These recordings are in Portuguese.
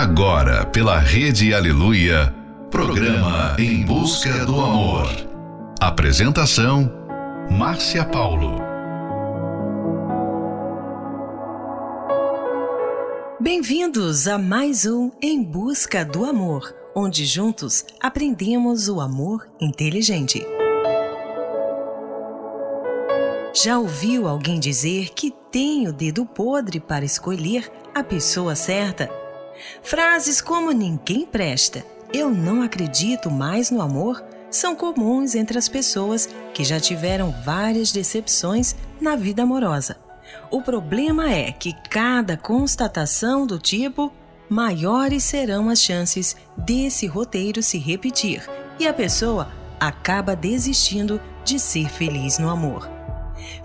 Agora, pela Rede Aleluia, programa Em Busca do Amor. Apresentação: Márcia Paulo. Bem-vindos a mais um Em Busca do Amor, onde juntos aprendemos o amor inteligente. Já ouviu alguém dizer que tem o dedo podre para escolher a pessoa certa? Frases como ninguém presta, eu não acredito mais no amor são comuns entre as pessoas que já tiveram várias decepções na vida amorosa. O problema é que cada constatação do tipo, maiores serão as chances desse roteiro se repetir e a pessoa acaba desistindo de ser feliz no amor.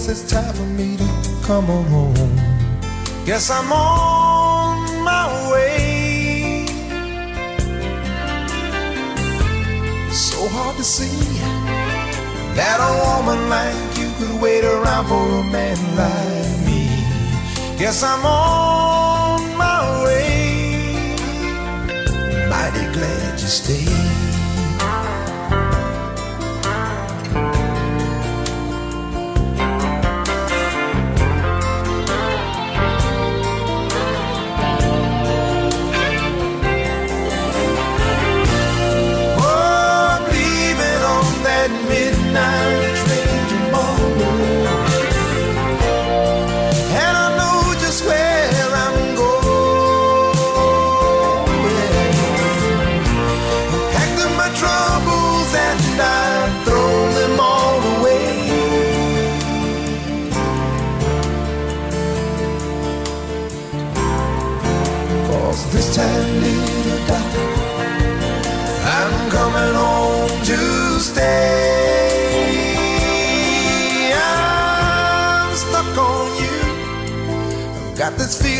Guess it's time for me to come on home. Guess I'm on my way. So hard to see that a woman like you could wait around for a man like me. Guess I'm on my way. Mighty glad you stayed.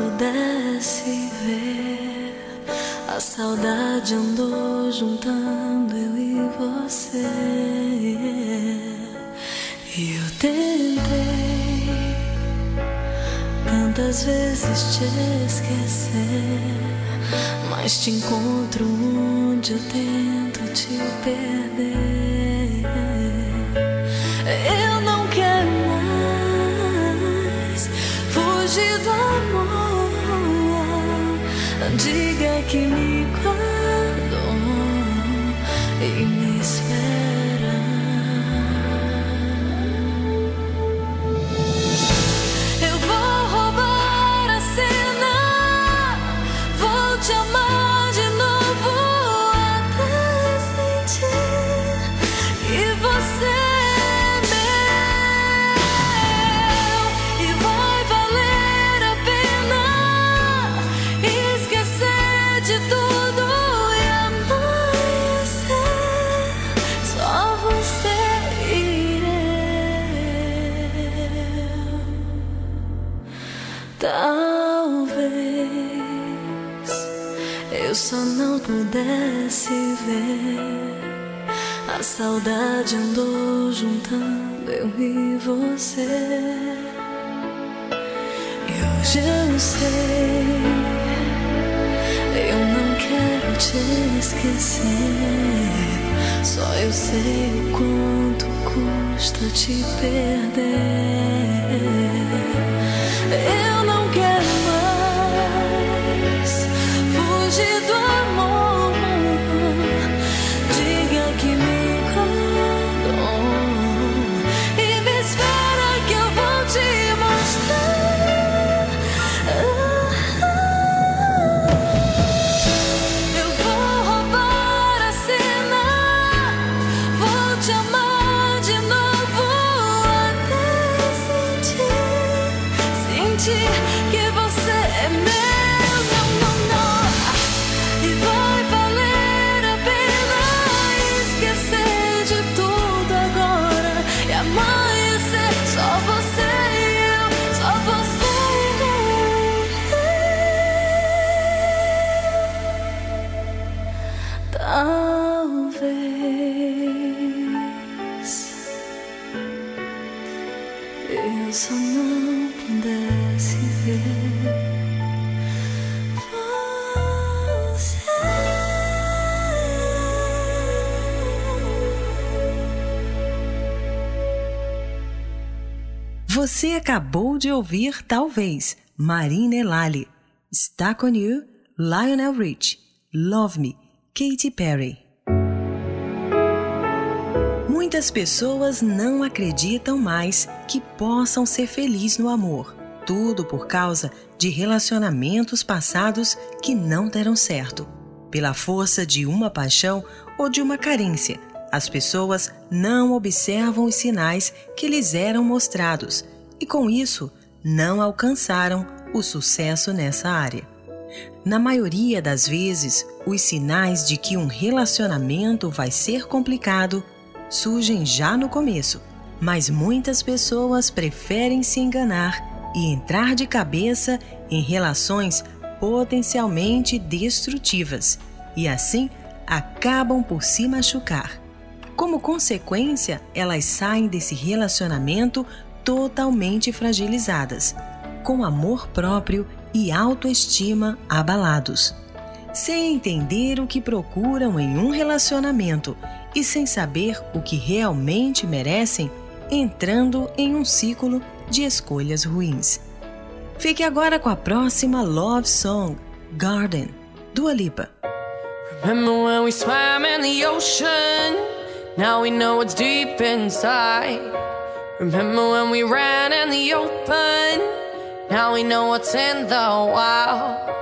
Pudesse ver. A saudade andou juntando eu e você. E eu tentei tantas vezes te esquecer, mas te encontro onde eu tento te perder. give me pudesse ver. A saudade andou juntando eu e você. E hoje eu sei, eu não quero te esquecer. Só eu sei o quanto custa te perder. Eu não Você acabou de ouvir, talvez, Marina Elali, Stuck on You, Lionel Rich, Love Me, Katy Perry. Muitas pessoas não acreditam mais que possam ser felizes no amor, tudo por causa de relacionamentos passados que não deram certo. Pela força de uma paixão ou de uma carência, as pessoas não observam os sinais que lhes eram mostrados e, com isso, não alcançaram o sucesso nessa área. Na maioria das vezes, os sinais de que um relacionamento vai ser complicado surgem já no começo, mas muitas pessoas preferem se enganar e entrar de cabeça em relações potencialmente destrutivas e assim acabam por se machucar. Como consequência, elas saem desse relacionamento totalmente fragilizadas, com amor próprio e autoestima abalados. Sem entender o que procuram em um relacionamento e sem saber o que realmente merecem, entrando em um ciclo de escolhas ruins. Fique agora com a próxima Love Song, Garden, do Alipa. Remember when we swam in the ocean? Now we know deep inside. Remember when we ran in the open? Now we know what's in the wild.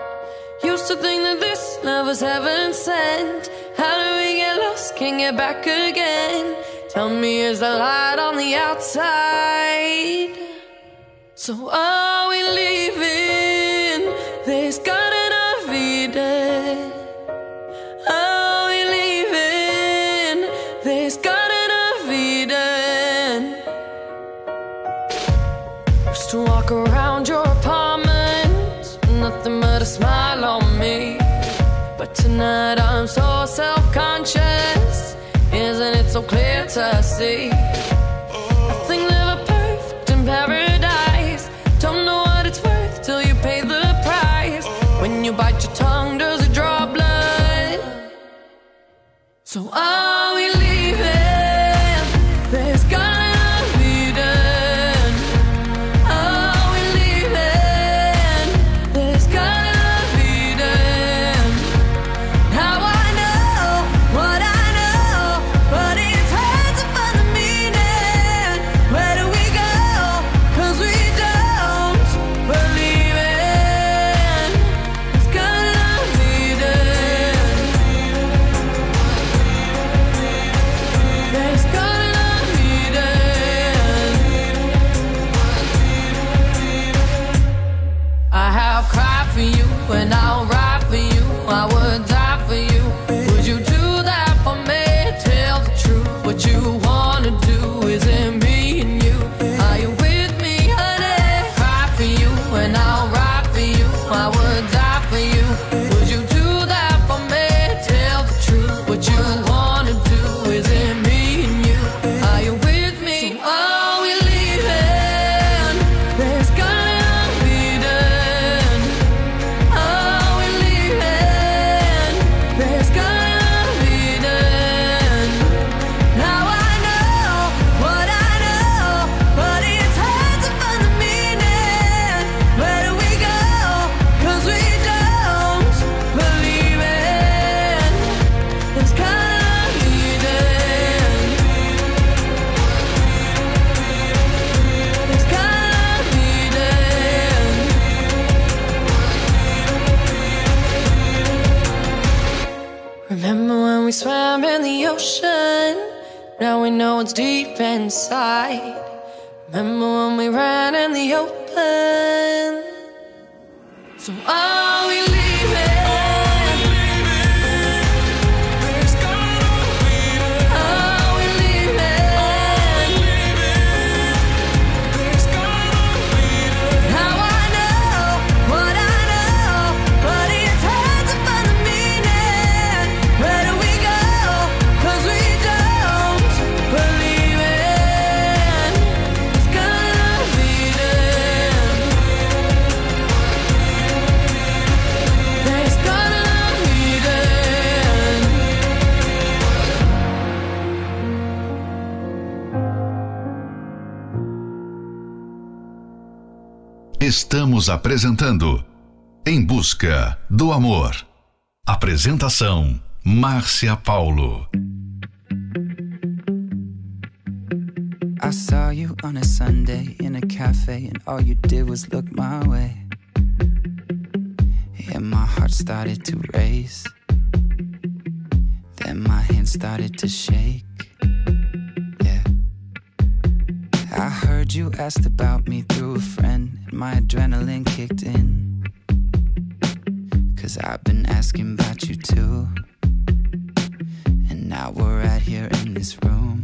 Used to think that this love was heaven sent. How do we get lost? Can't get back again. Tell me, is the light on the outside? So are we leaving But tonight I'm so self conscious, isn't it so clear to see? Nothing's ever perfect in paradise. Don't know what it's worth till you pay the price. When you bite your tongue, does it draw blood? So are what's deep inside. Remember when we ran in the open? So I. Estamos apresentando Em Busca do Amor. Apresentação: Márcia Paulo. I saw you on a Sunday in a cafe, and all you did was look my way. And my heart started to race. Then my hands started to shake. I heard you asked about me through a friend, and my adrenaline kicked in. Cause I've been asking about you too. And now we're right here in this room.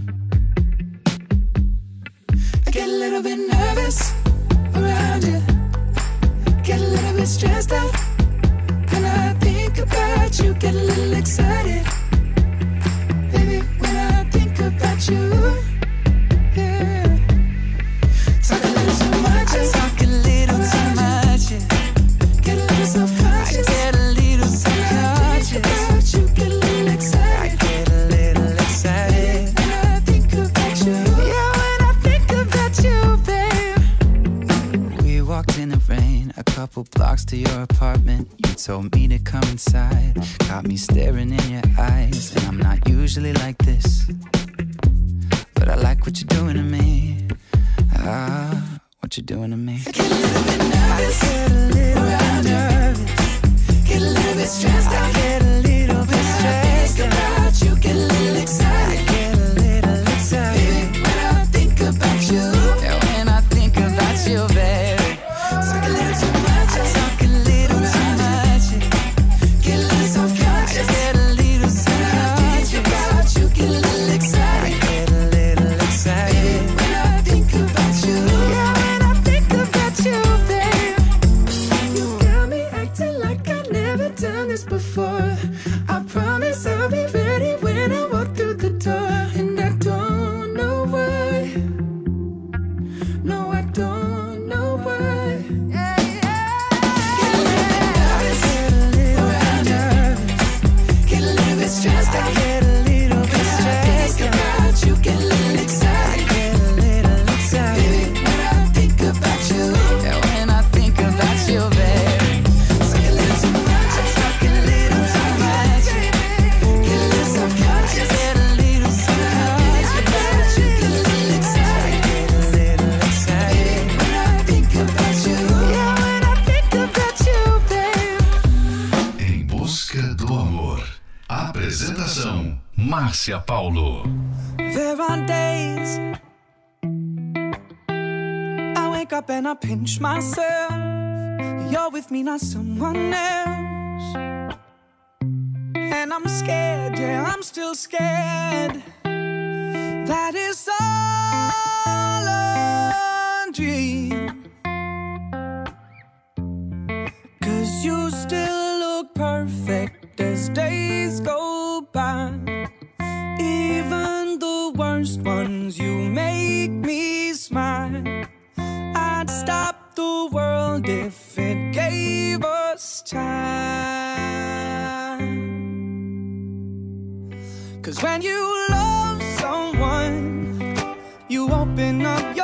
I get a little bit nervous around you. Get a little bit stressed out. When I think about you, get a little excited. Márcia Paulo. There are days I wake up and I pinch myself. You're with me, not someone else. And I'm scared, yeah, I'm still scared. That is all a dream. Cause you still look perfect as days go by. The ones, you make me smile. I'd stop the world if it gave us time. Cause when you love someone, you open up your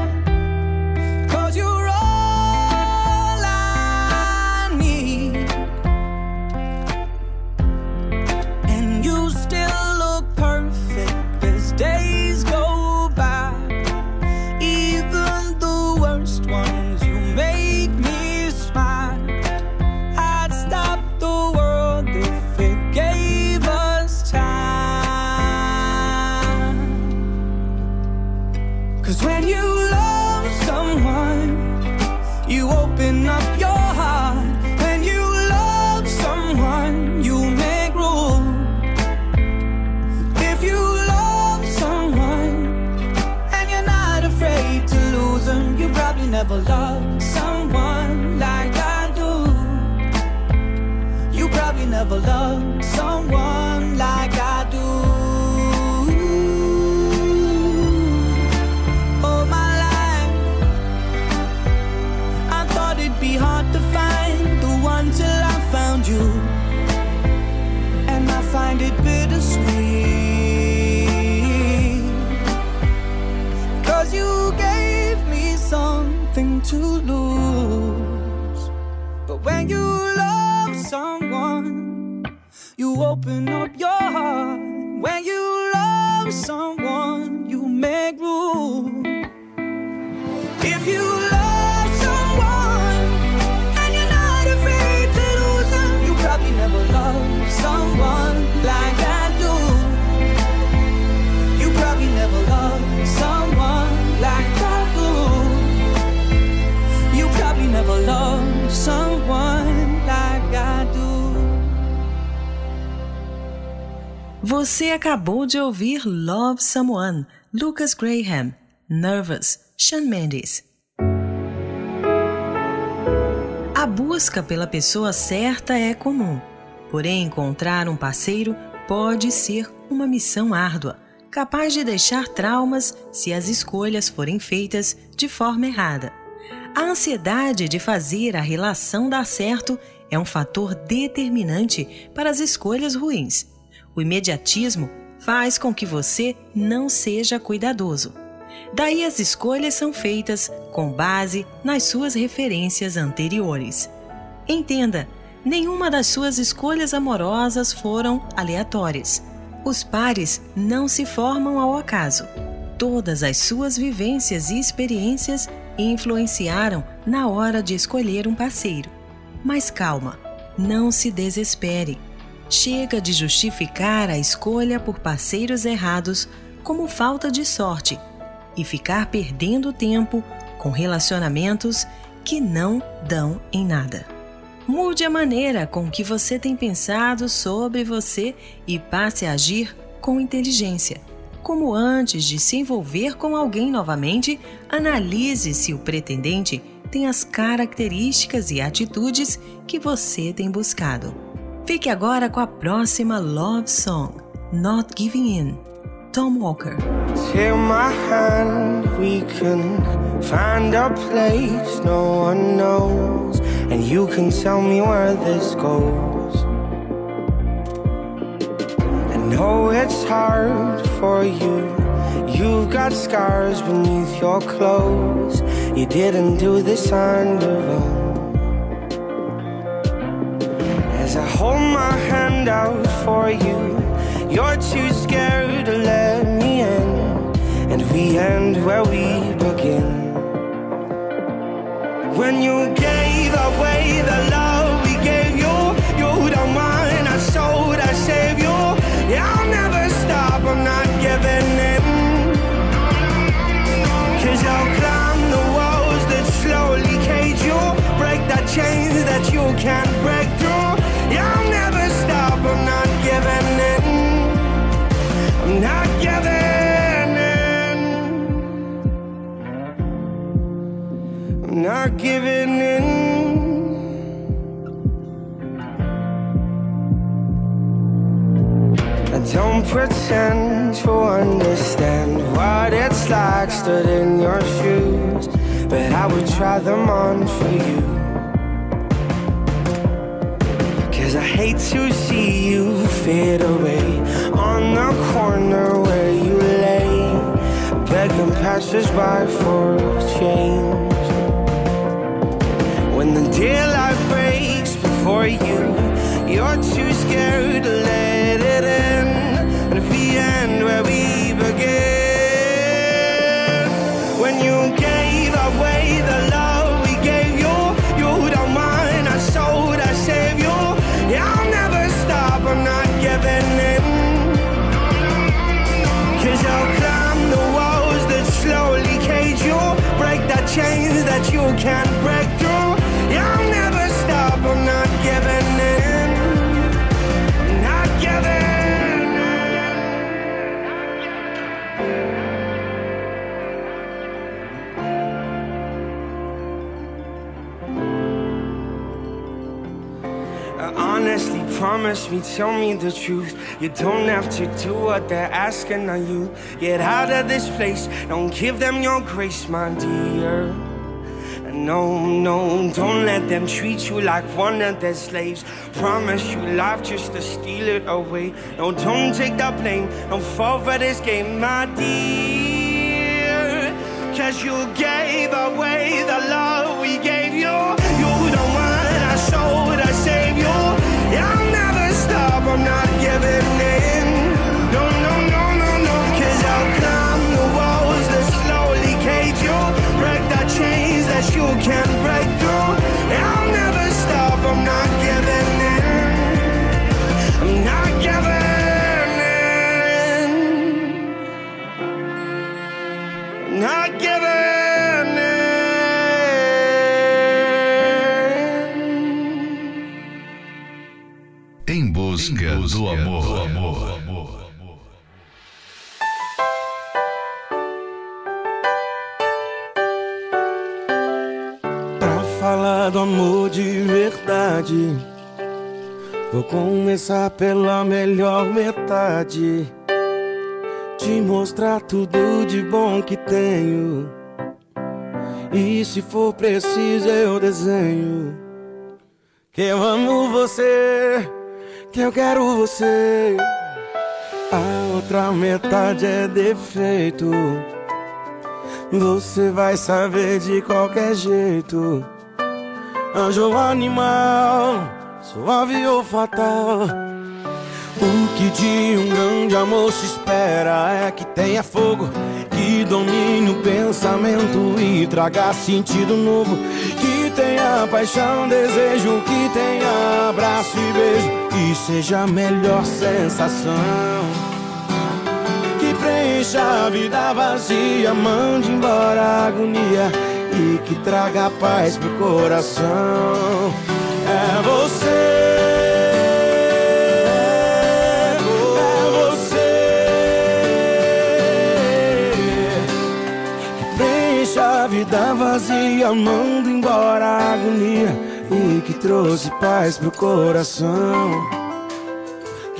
Acabou de ouvir Love Someone, Lucas Graham, Nervous, Shawn Mendes. A busca pela pessoa certa é comum, porém encontrar um parceiro pode ser uma missão árdua, capaz de deixar traumas se as escolhas forem feitas de forma errada. A ansiedade de fazer a relação dar certo é um fator determinante para as escolhas ruins. O imediatismo faz com que você não seja cuidadoso. Daí as escolhas são feitas com base nas suas referências anteriores. Entenda, nenhuma das suas escolhas amorosas foram aleatórias. Os pares não se formam ao acaso. Todas as suas vivências e experiências influenciaram na hora de escolher um parceiro. Mas calma, não se desespere. Chega de justificar a escolha por parceiros errados como falta de sorte e ficar perdendo tempo com relacionamentos que não dão em nada. Mude a maneira com que você tem pensado sobre você e passe a agir com inteligência. Como antes de se envolver com alguém novamente, analise se o pretendente tem as características e atitudes que você tem buscado. Fique agora com a próxima Love Song, Not Giving In, Tom Walker. Take my hand, we can find a place no one knows, and you can tell me where this goes. I know it's hard for you. You've got scars beneath your clothes. You didn't do this on your own. Pretend to understand what it's like stood in your shoes, but I would try them on for you. Cause I hate to see you fade away on the corner where you lay, begging passers-by for change. When the daylight breaks before you, you're too scared can't break through. I'll never stop. I'm not giving in. Not giving in. Uh, Honestly, promise me, tell me the truth. You don't have to do what they're asking of you. Get out of this place, don't give them your grace, my dear. No, no, don't let them treat you like one of their slaves. Promise you life just to steal it away. No, don't take the blame, don't fall for this game, my dear. Cause you gave away the love we gave you. You don't want showed, I saved you. I'll never stop, I'm not can't break through. I'll never stop, I'm not giving in. I'm not giving in. Not giving in. Em busca, do amor. Começar pela melhor metade. Te mostrar tudo de bom que tenho. E se for preciso, eu desenho. Que eu amo você, que eu quero você. A outra metade é defeito. Você vai saber de qualquer jeito. Anjo animal, suave ou fatal. O que de um grande amor se espera é que tenha fogo, que domine o pensamento e traga sentido novo. Que tenha paixão, desejo, que tenha abraço e beijo, e seja a melhor sensação que preencha a vida vazia, mande embora a agonia e que traga paz pro coração. É você. É você preenche a vida vazia, manda embora a agonia e que trouxe paz pro coração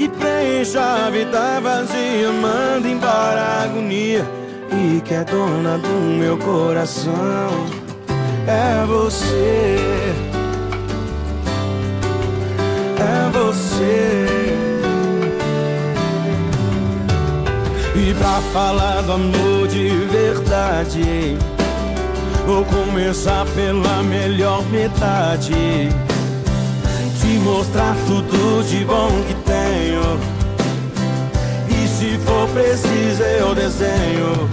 que preenche a vida vazia, manda embora a agonia e que é dona do meu coração. É você, é você. E pra falar do amor de verdade, vou começar pela melhor metade te mostrar tudo de bom que tenho. E se for preciso, eu desenho.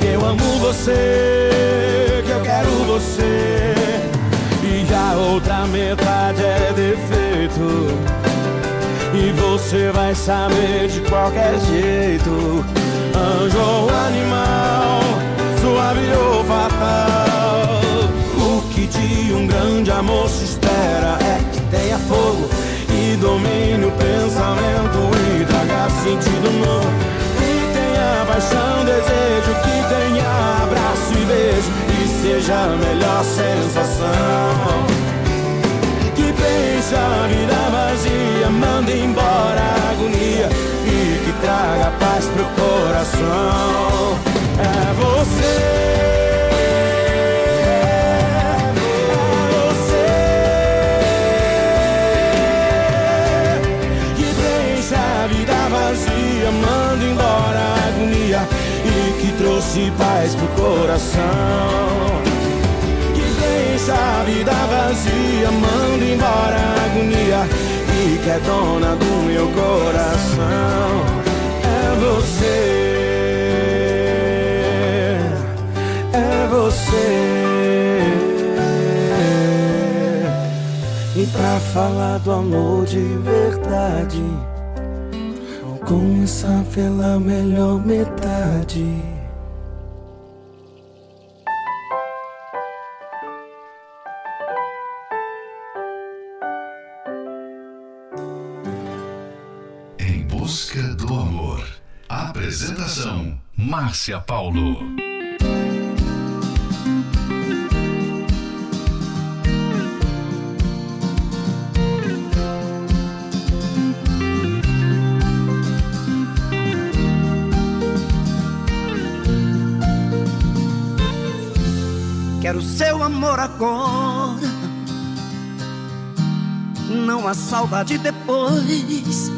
Que eu amo você, que eu quero você. E a outra metade é defeito. E você vai saber de qualquer jeito. Anjo ou animal, suave ou fatal. O que de um grande amor se espera é que tenha fogo e domine o pensamento e traga sentido novo. Que tenha paixão, desejo, que tenha seja a melhor sensação. Que pense a vida vazia, manda embora a agonia e que traga paz pro coração. É você. É vida vazia, manda embora a agonia e que trouxe paz pro coração. Que deixa a vida vazia, manda embora a agonia e que é dona do meu coração. É você. É você. E pra falar do amor de verdade, vou começar pela melhor metade. Márcia Paulo. Quero seu amor agora. Não há saudade depois.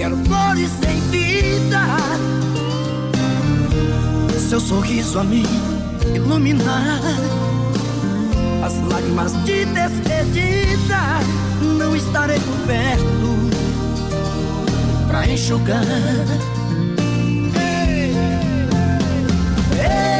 Quero flores em vida, seu sorriso a me iluminar. As lágrimas de despedida não estarei por perto pra enxugar. Eu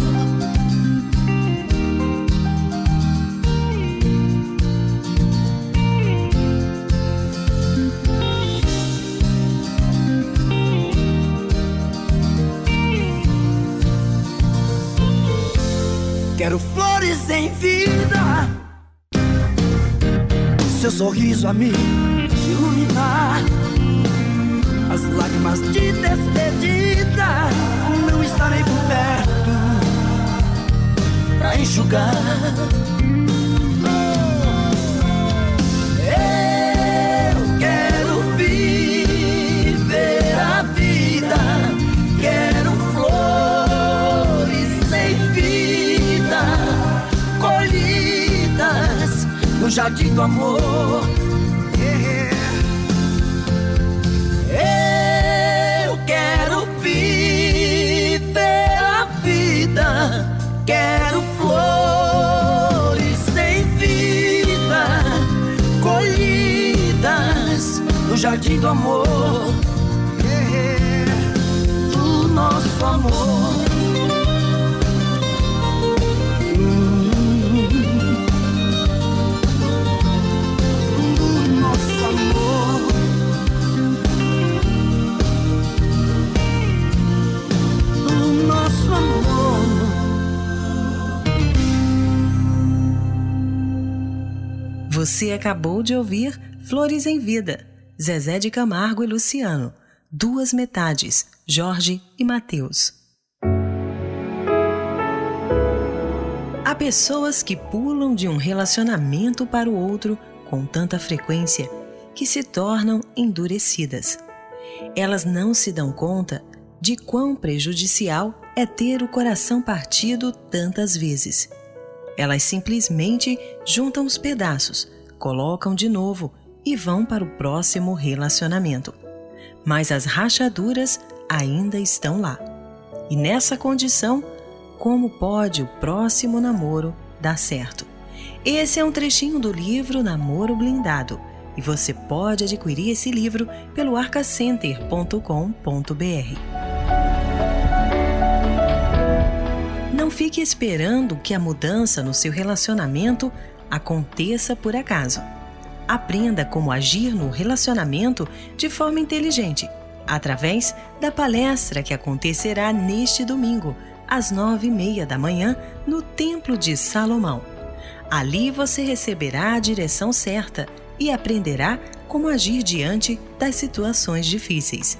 Quero flores em vida, seu sorriso a me iluminar. As lágrimas de despedida não estarei por perto pra enxugar. Do amor. Eu quero viver a vida, quero flores sem vida, colhidas no jardim do amor, do nosso amor. Você acabou de ouvir Flores em Vida, Zezé de Camargo e Luciano. Duas metades, Jorge e Mateus. Há pessoas que pulam de um relacionamento para o outro com tanta frequência que se tornam endurecidas. Elas não se dão conta de quão prejudicial é ter o coração partido tantas vezes. Elas simplesmente juntam os pedaços, colocam de novo e vão para o próximo relacionamento. Mas as rachaduras ainda estão lá. E nessa condição, como pode o próximo namoro dar certo? Esse é um trechinho do livro Namoro Blindado e você pode adquirir esse livro pelo arcacenter.com.br. fique esperando que a mudança no seu relacionamento aconteça por acaso. Aprenda como agir no relacionamento de forma inteligente, através da palestra que acontecerá neste domingo, às nove e meia da manhã, no Templo de Salomão. Ali você receberá a direção certa e aprenderá como agir diante das situações difíceis.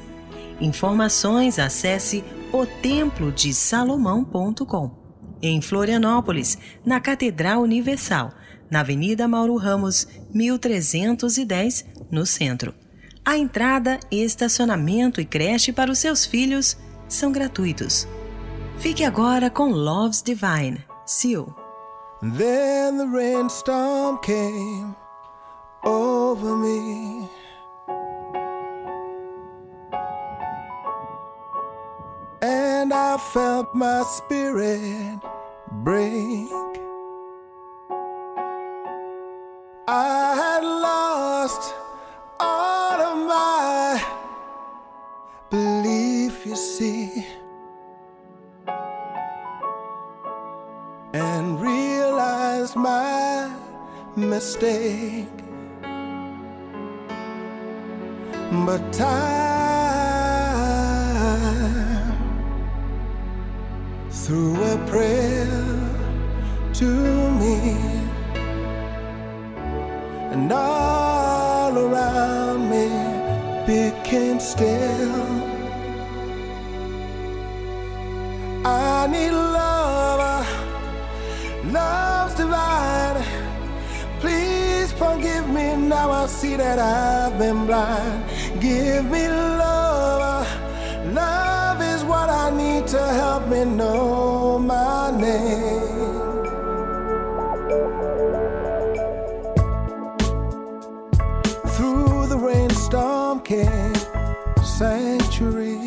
Informações acesse otemplodesalomão.com. Em Florianópolis, na Catedral Universal, na Avenida Mauro Ramos, 1310, no centro. A entrada, estacionamento e creche para os seus filhos são gratuitos. Fique agora com Love's Divine, Seal. Then the rainstorm came over me. And I felt my spirit break. I had lost all of my belief, you see. and realized my mistake. But time threw a prayer to me, and all around me became still. I need love love's divine. Please forgive me now. I see that I've been blind. Give me love. Love need to help me know my name. Through the rainstorm came sanctuary.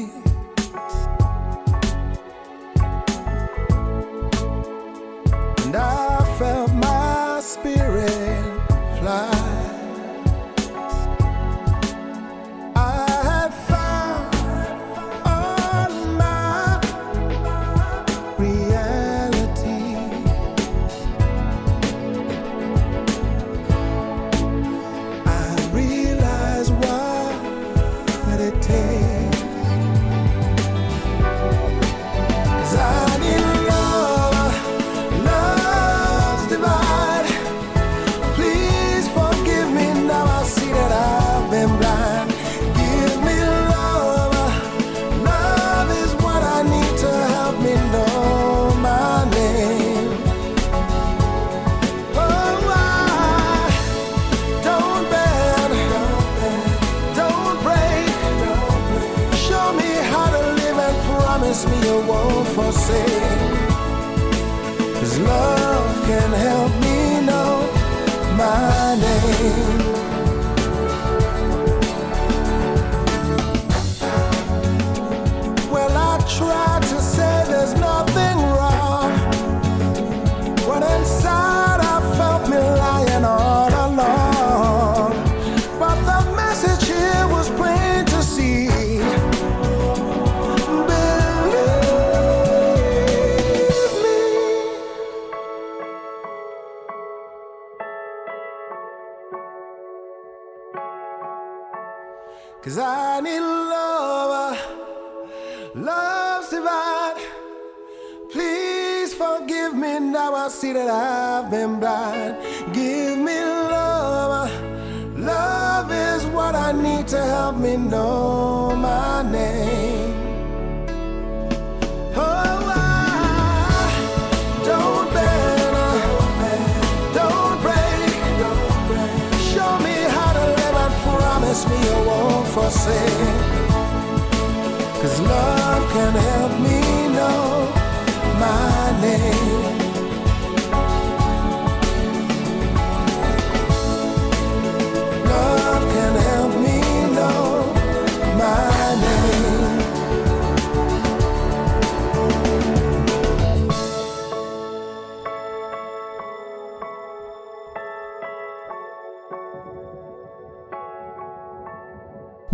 Cause I need love, love's divine. Please forgive me now. I see that I've been blind. Give me love, love is what I need to help me know won't. Cause love can help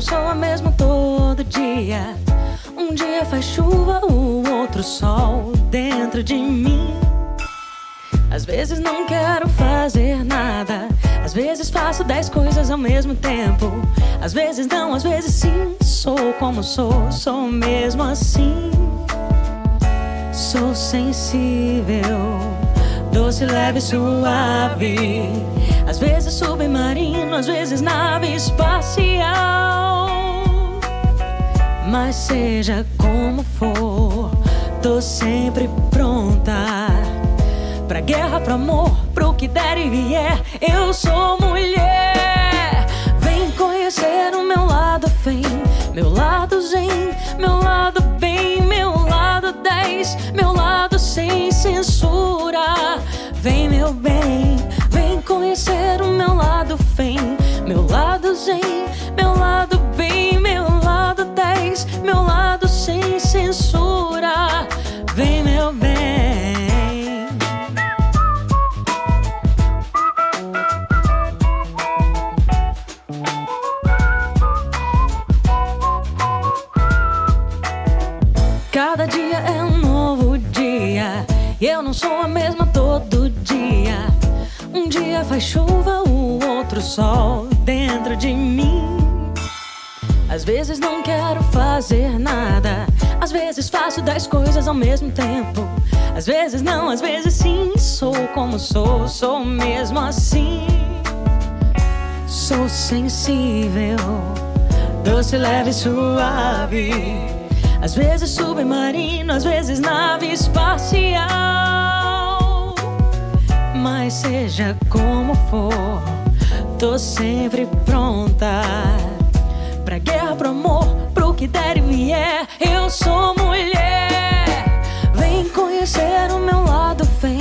Não sou a mesma todo dia. Um dia faz chuva, o outro sol dentro de mim. Às vezes não quero fazer nada. Às vezes faço dez coisas ao mesmo tempo. Às vezes não, às vezes sim. Sou como sou, sou mesmo assim. Sou sensível, doce, leve, suave. Às vezes submarino, às vezes nave espacial. Mas seja como for, tô sempre pronta. Pra guerra, pro amor, pro que der e vier. Eu sou mulher. Vem conhecer o meu lado fém, meu lado zen, meu lado bem, meu lado 10, meu lado sem censura. Vem, meu bem, conhecer o meu lado fém, meu lado zen, meu lado bem, meu lado 10, meu lado sem censura. Vem, meu bem. Cada dia é um novo dia. E eu não sou dia faz chuva, o outro sol dentro de mim. Às vezes não quero fazer nada. Às vezes faço dez coisas ao mesmo tempo. Às vezes não, às vezes sim. Sou como sou, sou mesmo assim. Sou sensível, doce, leve, suave. Às vezes submarino, às vezes nave espacial. Mas seja como for, tô sempre pronta. Pra guerra, pro amor, pro que der e vier. Eu sou mulher. Vem conhecer o meu lado fém,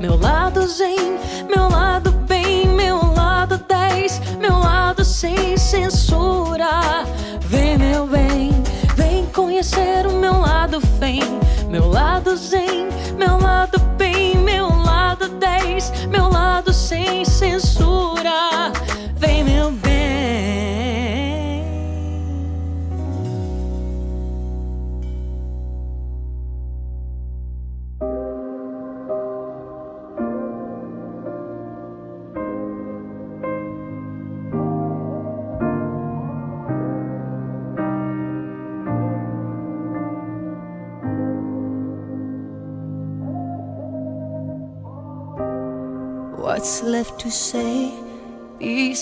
meu lado zen, meu lado bem, meu lado 10, meu lado sem censura. Vem, meu bem, vem conhecer o meu lado fém, meu lado zen, meu lado sem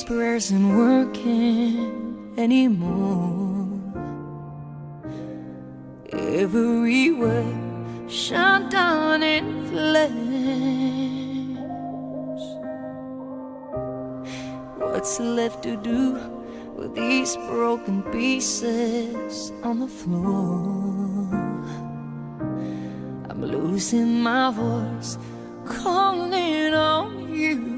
Prayers ain't working anymore. Every word shut down in flames. What's left to do with these broken pieces on the floor? I'm losing my voice, calling on you.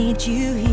Need you here.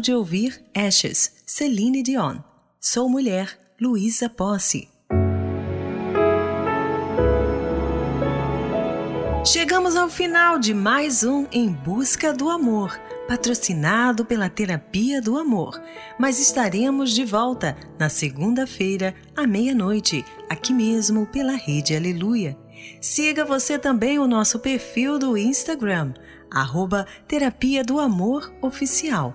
De ouvir Ashes, Celine Dion. Sou Mulher, Luísa Posse. Chegamos ao final de mais um Em Busca do Amor, patrocinado pela Terapia do Amor. Mas estaremos de volta na segunda-feira, à meia-noite, aqui mesmo pela Rede Aleluia. Siga você também o nosso perfil do Instagram, arroba Terapia do Amor Oficial.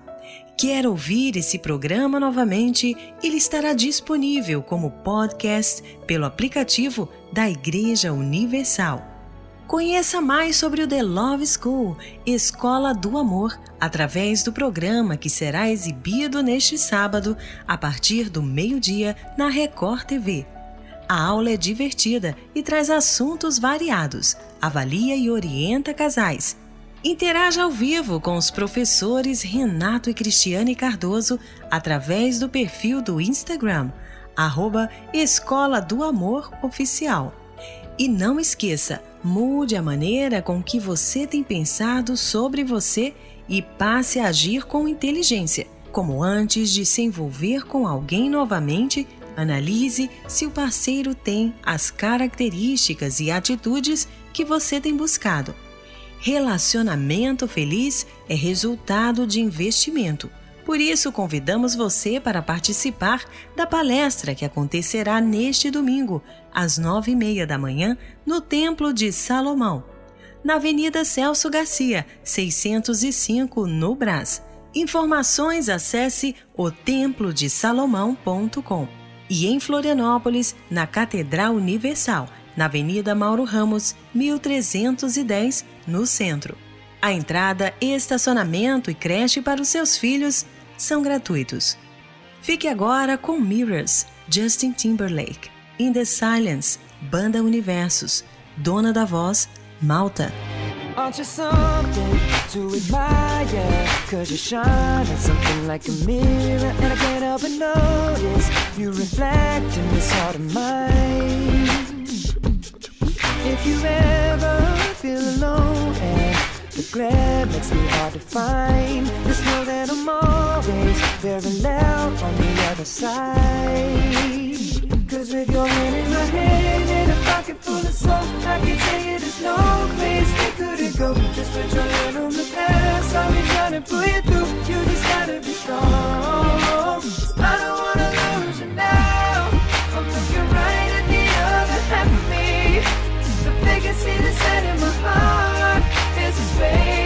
Quer ouvir esse programa novamente? Ele estará disponível como podcast pelo aplicativo da Igreja Universal. Conheça mais sobre o The Love School, Escola do Amor, através do programa que será exibido neste sábado, a partir do meio-dia, na Record TV. A aula é divertida e traz assuntos variados, avalia e orienta casais. Interaja ao vivo com os professores Renato e Cristiane Cardoso através do perfil do Instagram, arroba Escola do Amor Oficial. E não esqueça, mude a maneira com que você tem pensado sobre você e passe a agir com inteligência. Como antes de se envolver com alguém novamente, analise se o parceiro tem as características e atitudes que você tem buscado. Relacionamento feliz é resultado de investimento. Por isso, convidamos você para participar da palestra que acontecerá neste domingo, às nove e meia da manhã, no Templo de Salomão, na Avenida Celso Garcia, 605, no Brás. Informações acesse otemplodesalomão.com e em Florianópolis, na Catedral Universal, na Avenida Mauro Ramos, 1310, no centro. A entrada, estacionamento e creche para os seus filhos são gratuitos. Fique agora com Mirrors, Justin Timberlake, In the Silence, Banda Universos, Dona da Voz, Malta. Aren't you something to admire? Cause something like a mirror And I can't help but notice You reflect in this heart of mine If you ever feel alone and the glare makes me hard to find Just know that I'm always very loud on the other side. Cause with your hand in my hand and a pocket full of soul I can tell you there's no place we couldn't go. Just put your hand on the past I'll be trying to pull you through. You just gotta be strong The vacancy that's set in my heart. Is a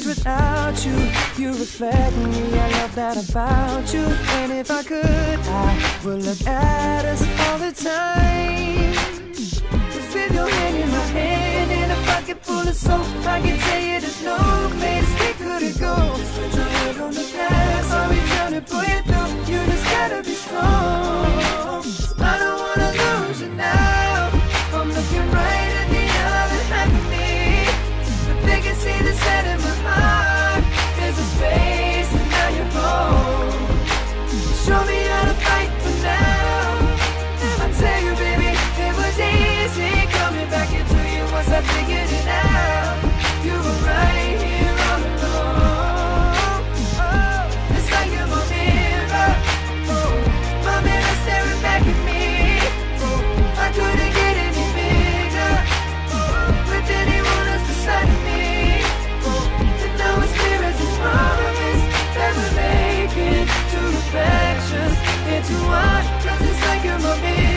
change without you. You reflect me, I love that about you. And if I could, I would look at us all the time. Cause with your hand in my hand and a pocket full of soap, I can tell you there's no place we couldn't go. Just put your head on the past, I'll be trying to pull you through. You just gotta be strong. I don't wanna lose you now. I'm looking right can see the set in my heart. Like you're my mirror.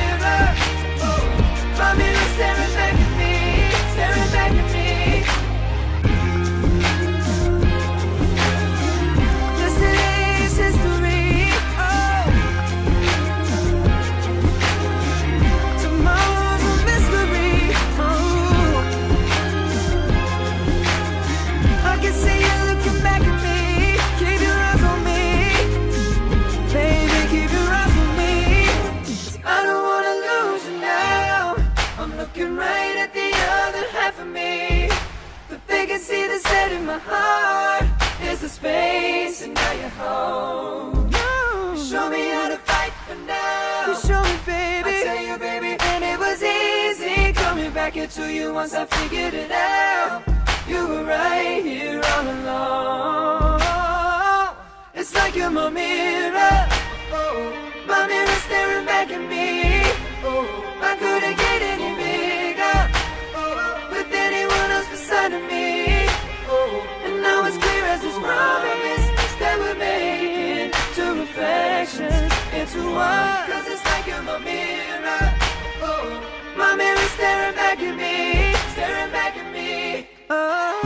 My heart. A space, and now you're home. You show me how to fight for now. You show me, baby. I tell you, baby, and it was easy coming back into you once I figured it out. You were right here all along. It's like you're my mirror. Oh, my mirror staring back at me. Oh, I couldn't two reflections into one. Cause it's like you're my mirror. Oh, my mirror staring back at me, staring back at me. I've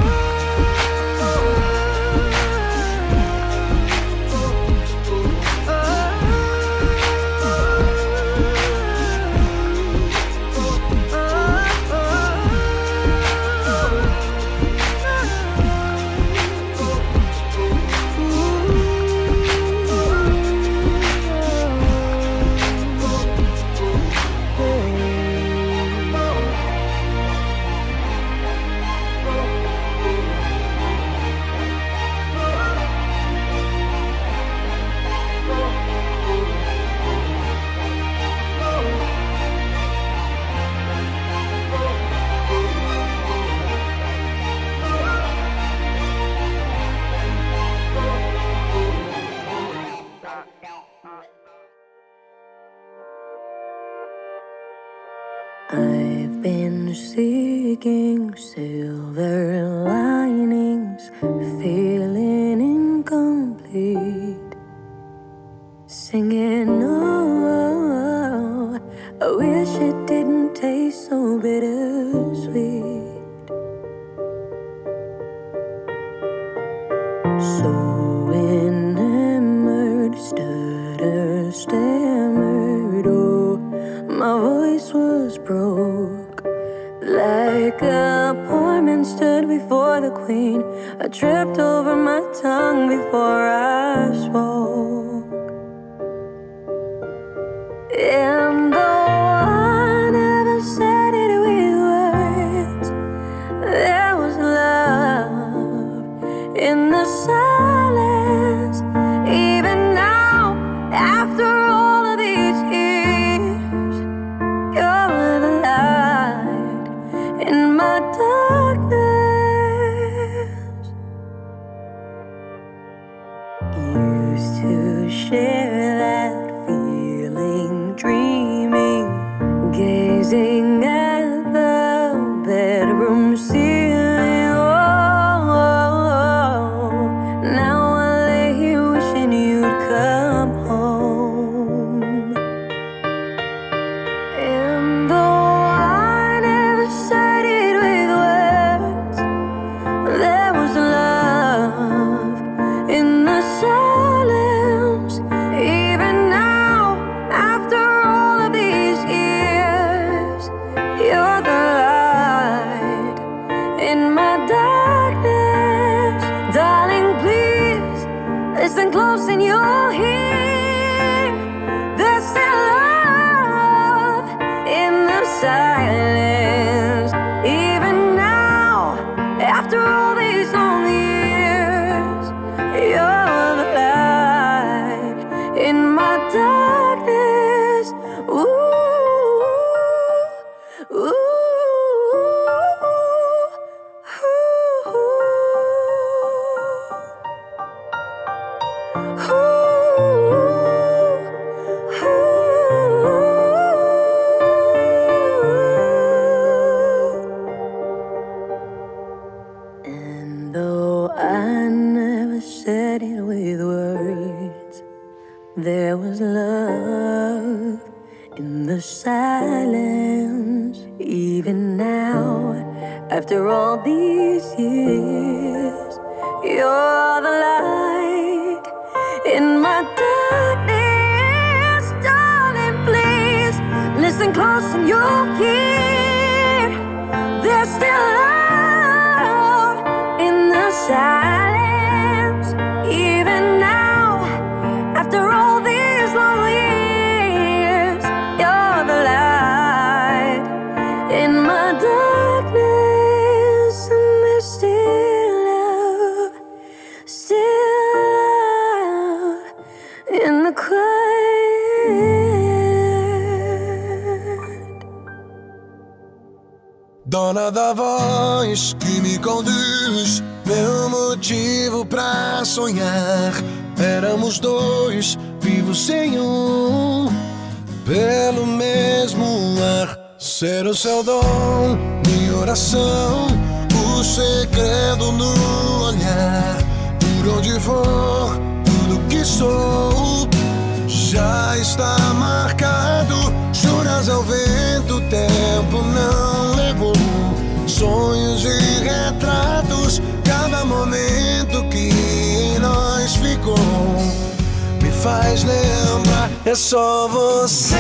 faz lembrar. É só você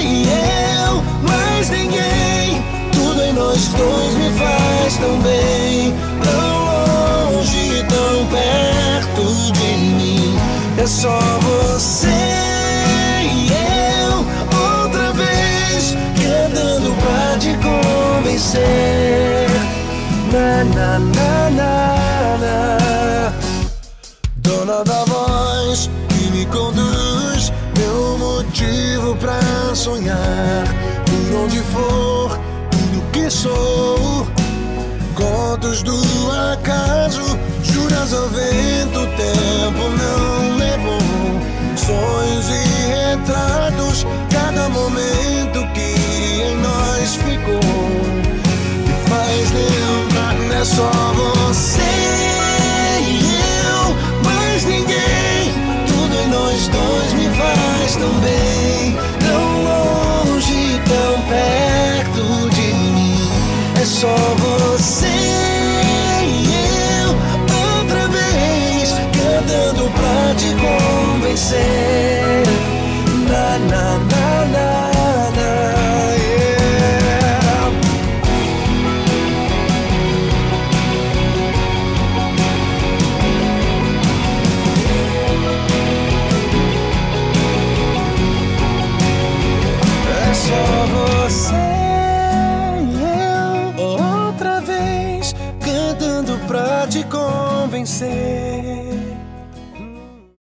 e eu, mais ninguém. Tudo em nós dois me faz tão bem. Tão longe, tão perto de mim. É só você e eu, outra vez, querendo pra te convencer. Na, na, na, na, na. Dona da que me conduz, meu motivo pra sonhar. Por onde for, tudo que sou. Contos do acaso, juras ao vento, o tempo não levou. Sonhos e retratos, cada momento que em nós ficou. Me faz lembrar, é só você só você e eu, outra vez, cantando pra te convencer.